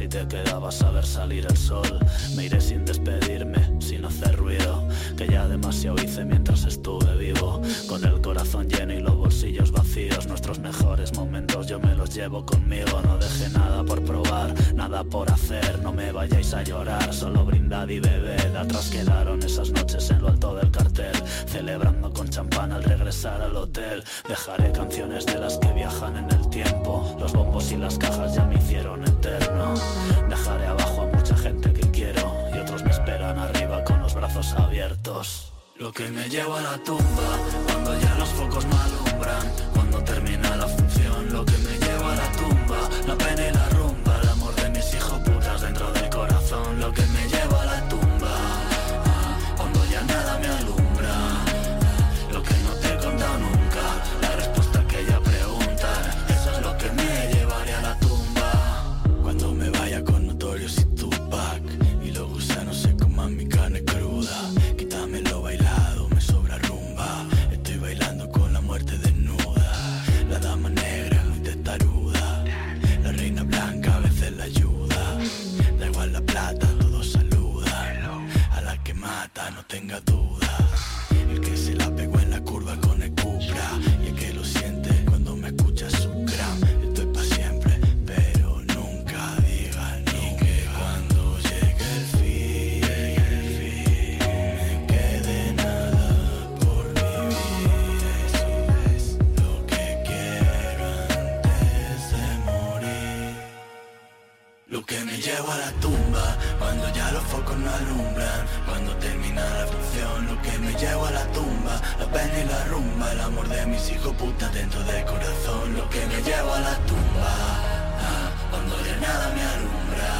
[SPEAKER 27] si
[SPEAKER 28] te quedabas a ver salir el sol. Me iré sin despedirme, sin hacer ruido Que ya demasiado hice mientras estuve vivo. Con el corazón lleno y los bolsillos vacíos Nuestros mejores momentos yo me los llevo conmigo. No dejé nada por probar, nada por hacer No me vayáis a llorar, solo brindad y bebed Atrás quedaron esas noches en lo alto del cartel. Celebrando con champán al regresar al hotel Dejaré canciones de las que viajan en el Los bombos y las cajas ya me hicieron eterno. Dejaré abajo a mucha gente que quiero Y otros me esperan arriba con los brazos abiertos. Lo que me lleva a la tumba Cuando ya los focos no alumbran. Cuando termina la función Lo que me lleva a la tumba. La pena y la rumba El amor de mis hijos putas dentro del corazón. Lo que me lleva a la tumba ah, Cuando ya nada me alumbra amor de mis hijos putas dentro del corazón Lo que me lleva a la tumba. Ah, Cuando ya nada me alumbra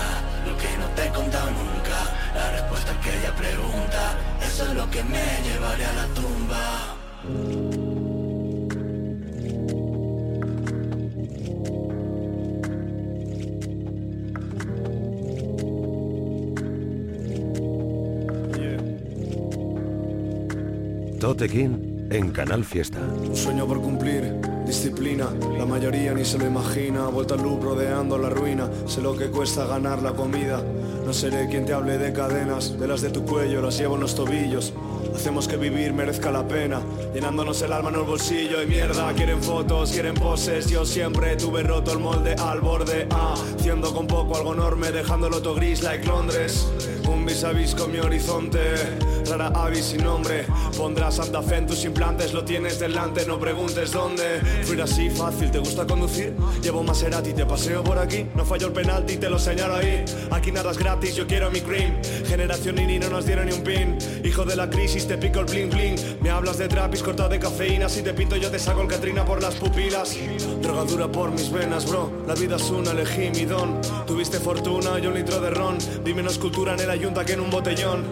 [SPEAKER 28] ah, Lo que no te he contado nunca La respuesta que ella pregunta Eso es lo que me llevaré a la tumba.
[SPEAKER 29] Tote King en Canal Fiesta.
[SPEAKER 30] Sueño por cumplir, disciplina, la mayoría ni se lo imagina, vuelta al loop rodeando la ruina, sé lo que cuesta ganar la comida, no seré quien te hable de cadenas, de las de tu cuello, las llevo en los tobillos, hacemos que vivir merezca la pena, llenándonos el alma en el bolsillo. Y mierda, quieren fotos, quieren poses, yo siempre tuve roto el molde al borde, ah, haciendo con poco algo enorme, dejándolo todo gris like Londres, un vis a vis con mi horizonte, rara avis sin nombre, pondrás Santa Fe en tus implantes, lo tienes delante, no preguntes dónde, fluir así fácil, ¿te gusta conducir? Llevo Maserati, te paseo por aquí, no fallo el penalti, te lo señalo ahí, aquí nada es gratis, yo quiero mi cream, generación Nini no nos dieron ni un pin, hijo de la crisis, te pico el bling bling, me hablas de trapis cortado de cafeína, si te pinto yo te saco el Catrina por las pupilas, drogadura por mis venas, bro, la vida es una, elegí mi don, tuviste fortuna y un litro de ron, vi menos cultura en el ayunta que en un botellón,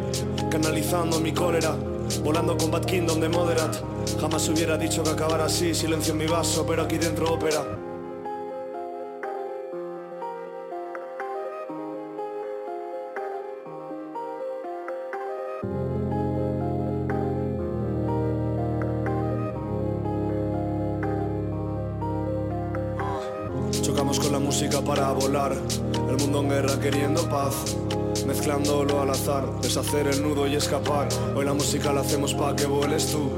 [SPEAKER 30] canalizando mi cólera, volando con Bad Kingdom de Moderat, jamás hubiera dicho que acabara así, silencio en mi vaso, pero aquí dentro ópera. Chocamos con la música para volar, el mundo en guerra queriendo paz, mezclándolo al azar, deshacer el nudo y escapar. Hoy la música la hacemos pa' que vueles tú,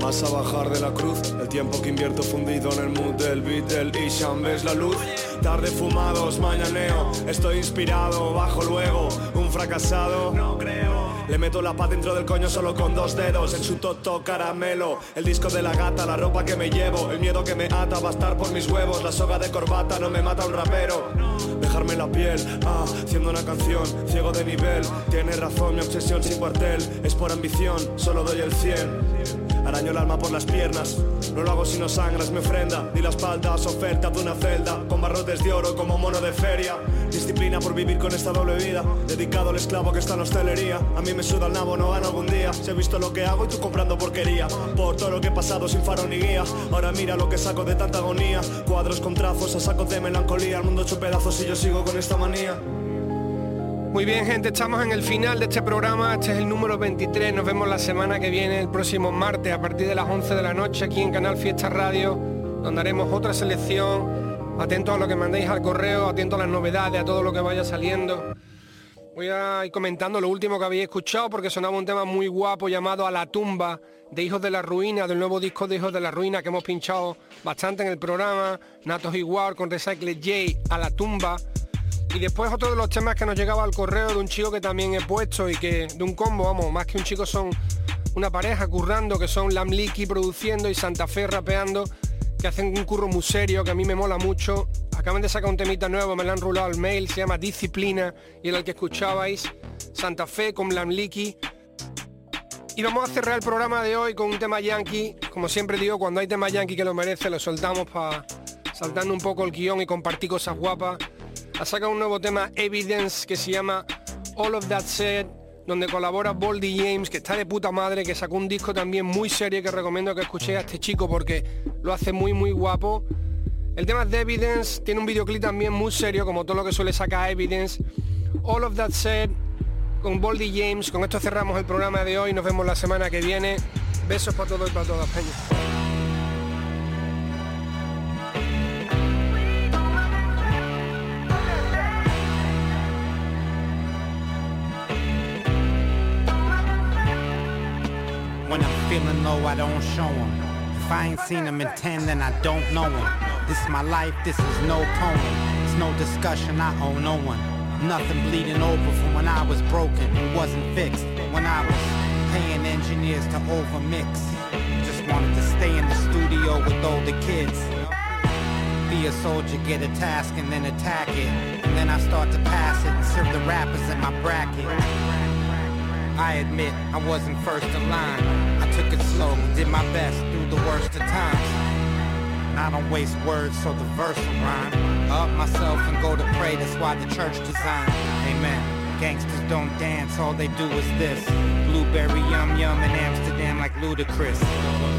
[SPEAKER 30] vas a bajar de la cruz, el tiempo que invierto fundido en el mood del beat del Isham, ves la luz. Tarde fumados, mañaneo, estoy inspirado, bajo luego, un fracasado. No creo. Le meto la paz dentro del coño solo con dos dedos. En su toto caramelo El disco de la gata, la ropa que me llevo El miedo que me ata a estar por mis huevos. La soga de corbata no me mata un rapero. Dejarme la piel, ah, haciendo una canción Ciego de nivel, tiene razón mi obsesión sin cuartel Es por ambición, solo doy el 100 Araño el alma por las piernas. No lo hago si no sangras, me ofrenda. Di la espalda, oferta de una celda. Con barrotes de oro como mono de feria. Disciplina por vivir con esta doble vida. Dedicado al esclavo que está en hostelería. A mí me suda el nabo, no gano algún día. Si he visto lo que hago y tú comprando porquería. Por todo lo que he pasado sin faro ni guía. Ahora mira lo que saco de tanta agonía. Cuadros con trazos a saco de melancolía. El mundo hecho pedazos y yo sigo con esta manía
[SPEAKER 3] Muy bien, gente, estamos en el final de este programa. Este es el número 23. Nos vemos la semana que viene, el próximo martes, a partir de las 11 de la noche, aquí en Canal Fiesta Radio, donde haremos otra selección Atento a lo que mandéis al correo, atento a las novedades, a todo lo que vaya saliendo. Voy a ir comentando lo último que habéis escuchado porque sonaba un tema muy guapo llamado A la tumba de Hijos de la Ruina, del nuevo disco de Hijos de la Ruina que hemos pinchado bastante en el programa, Natos Igual con Recycle J, A la tumba. Y después otro de los temas que nos llegaba al correo de un chico que también he puesto y que de un combo, vamos, más que un chico son una pareja currando que son Lam Leaky produciendo y Santa Fe rapeando, que hacen un curro muy serio que a mí me mola mucho. Acaban de sacar un temita nuevo, me lo han rulado al mail, se llama Disciplina y era el que escuchabais, Santa Fe con Lam Leaky. Y vamos a cerrar el programa de hoy con un tema yankee. Como siempre digo, cuando hay tema yankee que lo merece, lo soltamos para saltando un poco el guion y compartir cosas guapas. Ha sacado un nuevo tema Evidence que se llama All of That Said, donde colabora Boldy James, que está de puta madre, que sacó un disco también muy serio que recomiendo que escuchéis a este chico porque lo hace muy muy guapo. El tema de Evidence tiene un videoclip también muy serio, como todo lo que suele sacar Evidence. All of That Said, con Boldy James. Con esto cerramos el programa de hoy. Nos vemos la semana que viene. Besos para todos y para todas.
[SPEAKER 31] I don't show 'em. If I ain't seen 'em in 10, then I don't know 'em. This is my life, this is no poem. It's no discussion, I owe no one. Nothing bleeding over from when I was broken, wasn't fixed. When I was paying engineers to overmix. Just wanted to stay in the studio with all the kids. Be a soldier, get a task and then attack it. And then I start to pass it and serve the rappers in my bracket. I admit I wasn't first in line. Took it slow, did my best through the worst of times. I don't waste words, so the verse will rhyme. Up myself and go to pray, that's why the church designed. Amen. Gangsters don't dance, all they do is this. Blueberry yum yum in Amsterdam like ludicrous.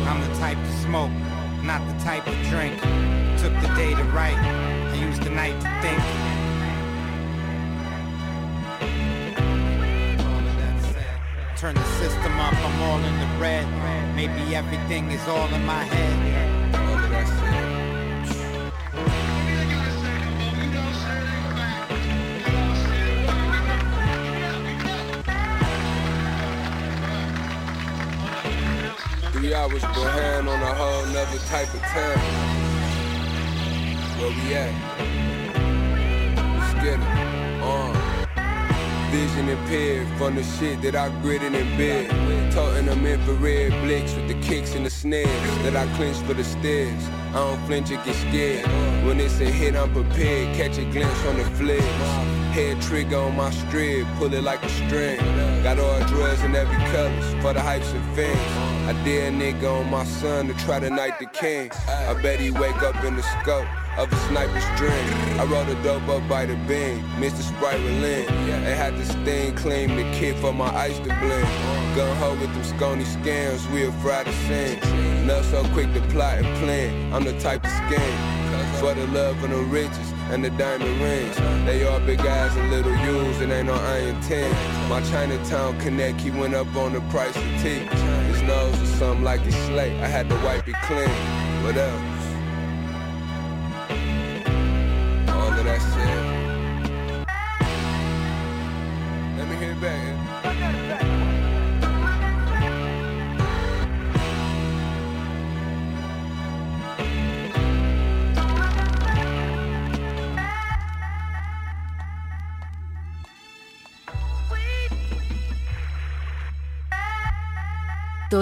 [SPEAKER 31] I'm the type to smoke, not the type to drink. Took the day to write, I used the night to think. Turn the system up, I'm all in the red. Maybe everything is all in my head.
[SPEAKER 32] Three hours behind on a whole nother type of time. Where we at? Let's get it. Vision impaired from the shit that I gritted in bed. Toting them infrared blicks with the kicks and the snares that I clench for the stairs. I don't flinch or get scared. When it's a hit, I'm prepared. Catch a glimpse from the flares. Head trigger on my strip, pull it like a string. Got all drugs in every color for the hypes and fans. I dare nigga on my son to try to knight the king. I bet he wake up in the scope of a sniper's dream. I rolled a dope up by the beam, Mr. Sprite relent. They had this thing claim the kid for my ice to blend. Gun ho with them scony scams, we'll fry the same. Not so quick to plot and plan, I'm the type to scam. For the love and the riches and the diamond rings. They all big eyes and little U's and ain't no iron 10. My Chinatown connect, he went up on the price of tea. Nose was something like a slate, I had to wipe it clean. What else?